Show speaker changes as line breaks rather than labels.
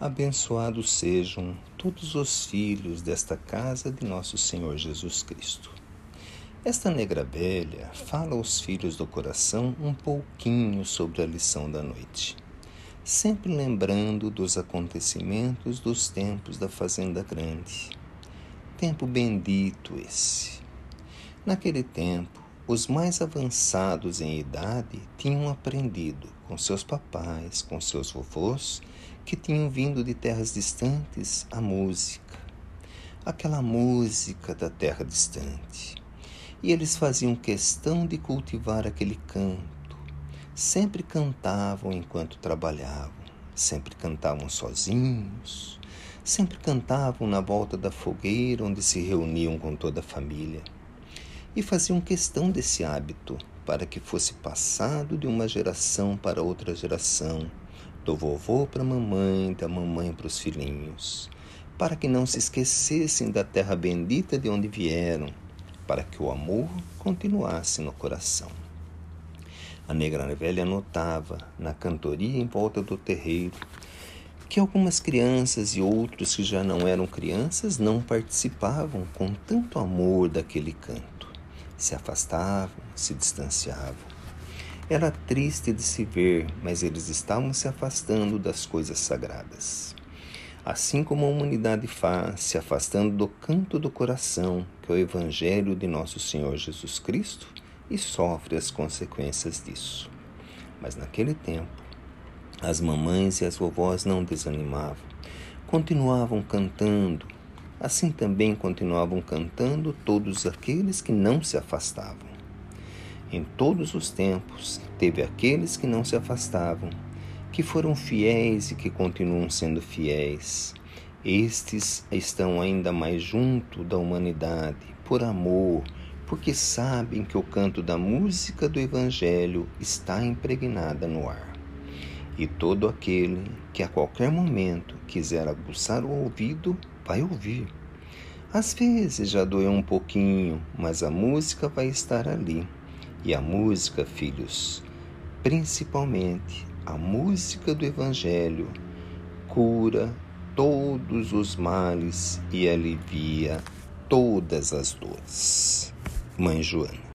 Abençoados sejam todos os filhos desta casa de nosso Senhor Jesus Cristo. Esta negra velha fala aos filhos do coração um pouquinho sobre a lição da noite, sempre lembrando dos acontecimentos dos tempos da Fazenda Grande. Tempo bendito esse. Naquele tempo, os mais avançados em idade tinham aprendido com seus papais, com seus vovôs, que tinham vindo de terras distantes a música, aquela música da terra distante. E eles faziam questão de cultivar aquele canto. Sempre cantavam enquanto trabalhavam, sempre cantavam sozinhos, sempre cantavam na volta da fogueira onde se reuniam com toda a família. E faziam questão desse hábito para que fosse passado de uma geração para outra geração do vovô para a mamãe, da mamãe para os filhinhos, para que não se esquecessem da terra bendita de onde vieram, para que o amor continuasse no coração. A negra velha notava, na cantoria em volta do terreiro, que algumas crianças e outros que já não eram crianças não participavam com tanto amor daquele canto. Se afastavam, se distanciavam. Era triste de se ver, mas eles estavam se afastando das coisas sagradas. Assim como a humanidade faz, se afastando do canto do coração, que é o Evangelho de nosso Senhor Jesus Cristo, e sofre as consequências disso. Mas naquele tempo, as mamães e as vovós não desanimavam, continuavam cantando, assim também continuavam cantando todos aqueles que não se afastavam. Em todos os tempos, teve aqueles que não se afastavam, que foram fiéis e que continuam sendo fiéis. Estes estão ainda mais junto da humanidade, por amor, porque sabem que o canto da música do Evangelho está impregnada no ar. E todo aquele que a qualquer momento quiser aguçar o ouvido, vai ouvir. Às vezes já doeu um pouquinho, mas a música vai estar ali e a música, filhos, principalmente a música do Evangelho, cura todos os males e alivia todas as dores. Mãe Joana.